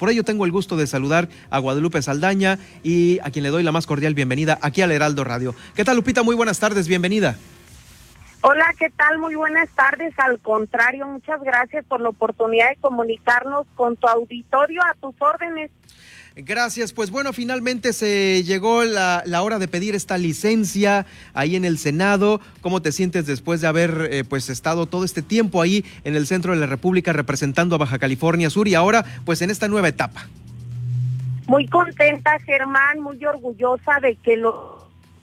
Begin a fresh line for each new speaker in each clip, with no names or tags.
Por ello tengo el gusto de saludar a Guadalupe Saldaña y a quien le doy la más cordial bienvenida aquí al Heraldo Radio. ¿Qué tal Lupita? Muy buenas tardes, bienvenida.
Hola, ¿qué tal? Muy buenas tardes. Al contrario, muchas gracias por la oportunidad de comunicarnos con tu auditorio a tus órdenes.
Gracias. Pues bueno, finalmente se llegó la, hora de pedir esta licencia ahí en el Senado. ¿Cómo te sientes después de haber eh, pues estado todo este tiempo ahí en el centro de la República representando a Baja California Sur y ahora pues en esta nueva etapa?
Muy contenta, Germán, muy orgullosa de que los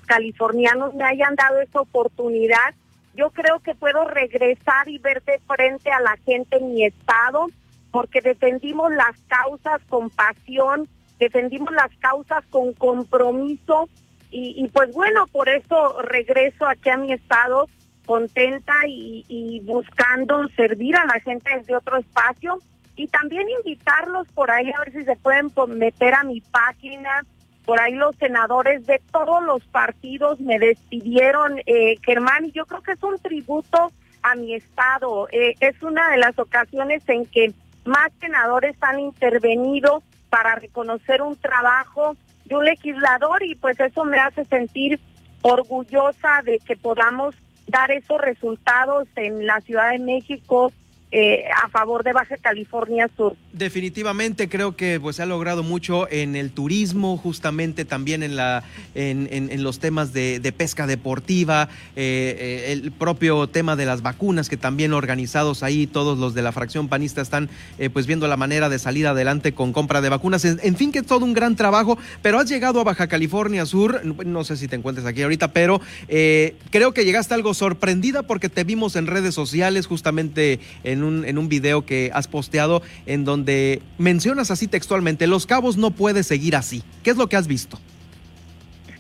californianos me hayan dado esta oportunidad. Yo creo que puedo regresar y ver de frente a la gente en mi estado porque defendimos las causas con pasión, defendimos las causas con compromiso y, pues bueno, por eso regreso aquí a mi estado contenta y, buscando servir a la gente desde otro espacio y también invitarlos por ahí a ver si se pueden meter a mi página. Por ahí los senadores de todos los partidos me despidieron, eh, Germán, y yo creo que es un tributo a mi estado. Eh, es una de las ocasiones en que más senadores han intervenido para reconocer un trabajo de un legislador y pues eso me hace sentir orgullosa de que podamos dar esos resultados en la Ciudad de México eh, a favor de Baja California Sur.
Definitivamente creo que pues se ha logrado mucho en el turismo, justamente también en la en, en, los temas de, pesca deportiva, eh, eh, el propio tema de las vacunas que también organizados ahí todos los de la fracción panista están pues viendo la manera de salir adelante con compra de vacunas. En, fin que es todo un gran trabajo, pero has llegado a Baja California Sur, no sé si te encuentres aquí ahorita, pero creo que llegaste algo sorprendida porque te vimos en redes sociales justamente en en un, en un video que has posteado en donde mencionas así textualmente, Los Cabos no puede seguir así. ¿Qué es lo que has visto?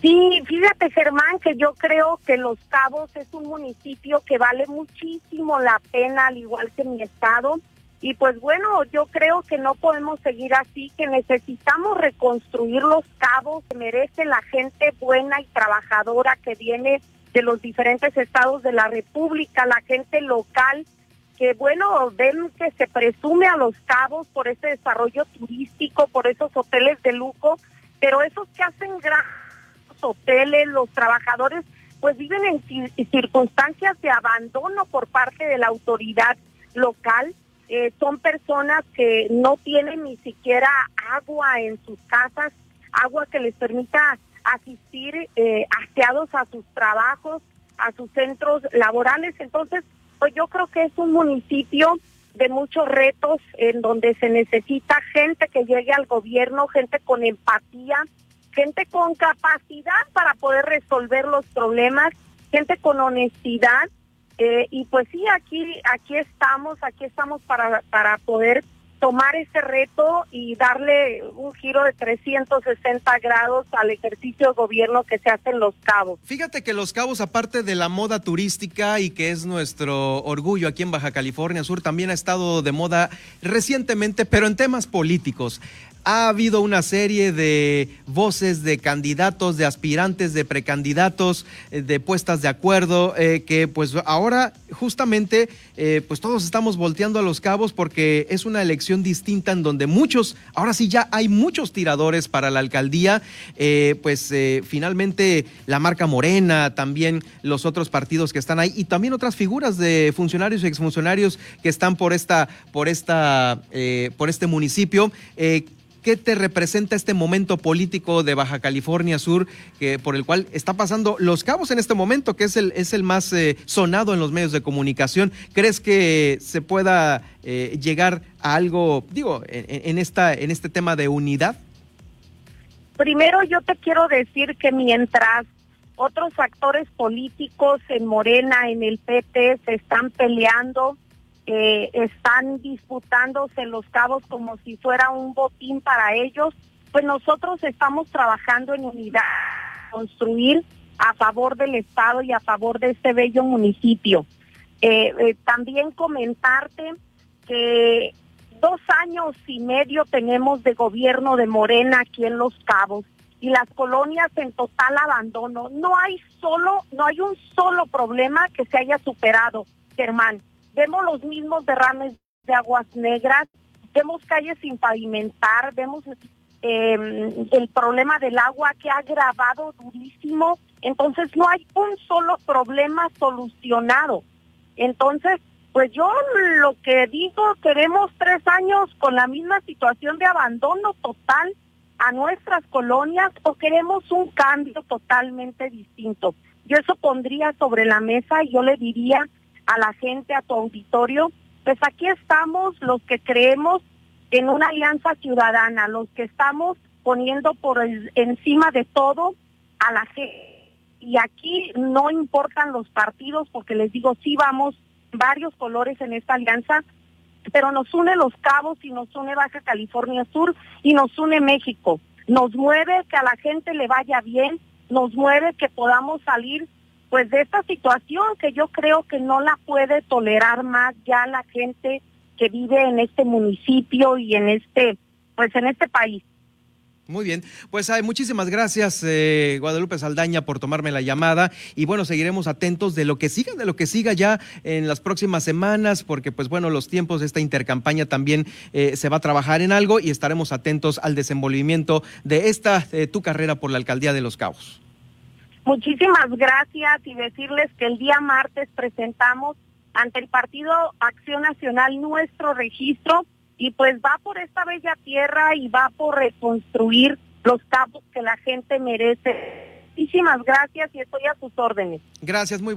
Sí, fíjate Germán que yo creo que Los Cabos es un municipio que vale muchísimo la pena, al igual que mi estado. Y pues bueno, yo creo que no podemos seguir así, que necesitamos reconstruir Los Cabos, que merece la gente buena y trabajadora que viene de los diferentes estados de la República, la gente local que bueno, ven que se presume a los cabos por ese desarrollo turístico, por esos hoteles de lujo, pero esos que hacen grandes hoteles, los trabajadores, pues viven en circunstancias de abandono por parte de la autoridad local. Eh, son personas que no tienen ni siquiera agua en sus casas, agua que les permita asistir eh, aseados a sus trabajos, a sus centros laborales. Entonces, yo creo que es un municipio de muchos retos en donde se necesita gente que llegue al gobierno, gente con empatía, gente con capacidad para poder resolver los problemas, gente con honestidad. Eh, y pues sí, aquí, aquí estamos, aquí estamos para, para poder tomar ese reto y darle un giro de 360 grados al ejercicio de gobierno que se hace en Los Cabos.
Fíjate que Los Cabos, aparte de la moda turística y que es nuestro orgullo aquí en Baja California Sur, también ha estado de moda recientemente, pero en temas políticos ha habido una serie de voces de candidatos, de aspirantes, de precandidatos, eh, de puestas de acuerdo, eh, que pues ahora justamente eh, pues todos estamos volteando a los cabos porque es una elección distinta en donde muchos, ahora sí ya hay muchos tiradores para la alcaldía, pues finalmente la marca Morena, también los otros partidos que están ahí y también otras figuras de funcionarios y exfuncionarios que están por esta, por esta, por este municipio. ¿Qué te representa este momento político de Baja California Sur que, por el cual está pasando Los Cabos en este momento, que es el, es el más eh, sonado en los medios de comunicación? ¿Crees que se pueda eh, llegar a algo, digo, en, esta, en este tema de unidad?
Primero yo te quiero decir que mientras otros actores políticos en Morena, en el PT, se están peleando eh, están disputándose los cabos como si fuera un botín para ellos, pues nosotros estamos trabajando en unidad, construir a favor del Estado y a favor de este bello municipio. Eh, eh, también comentarte que dos años y medio tenemos de gobierno de Morena aquí en Los Cabos y las colonias en total abandono. No hay solo, no hay un solo problema que se haya superado, Germán vemos los mismos derrames de aguas negras, vemos calles sin pavimentar, vemos eh, el problema del agua que ha agravado durísimo, entonces no hay un solo problema solucionado. Entonces, pues yo lo que digo, queremos tres años con la misma situación de abandono total a nuestras colonias o queremos un cambio totalmente distinto. Yo eso pondría sobre la mesa y yo le diría a la gente, a tu auditorio, pues aquí estamos los que creemos en una alianza ciudadana, los que estamos poniendo por encima de todo a la gente. Y aquí no importan los partidos, porque les digo, sí vamos varios colores en esta alianza, pero nos une Los Cabos y nos une Baja California Sur y nos une México. Nos mueve que a la gente le vaya bien, nos mueve que podamos salir pues de esta situación que yo creo que no la puede tolerar más ya la gente que vive en este municipio y en este pues en este país.
Muy bien, pues hay muchísimas gracias eh, Guadalupe Saldaña por tomarme la llamada y bueno, seguiremos atentos de lo que siga, de lo que siga ya en las próximas semanas, porque pues bueno, los tiempos de esta intercampaña también eh, se va a trabajar en algo y estaremos atentos al desenvolvimiento de esta, eh, tu carrera por la alcaldía de Los Cabos.
Muchísimas gracias y decirles que el día martes presentamos ante el Partido Acción Nacional nuestro registro y pues va por esta bella tierra y va por reconstruir los campos que la gente merece. Muchísimas gracias y estoy a sus órdenes.
Gracias, muy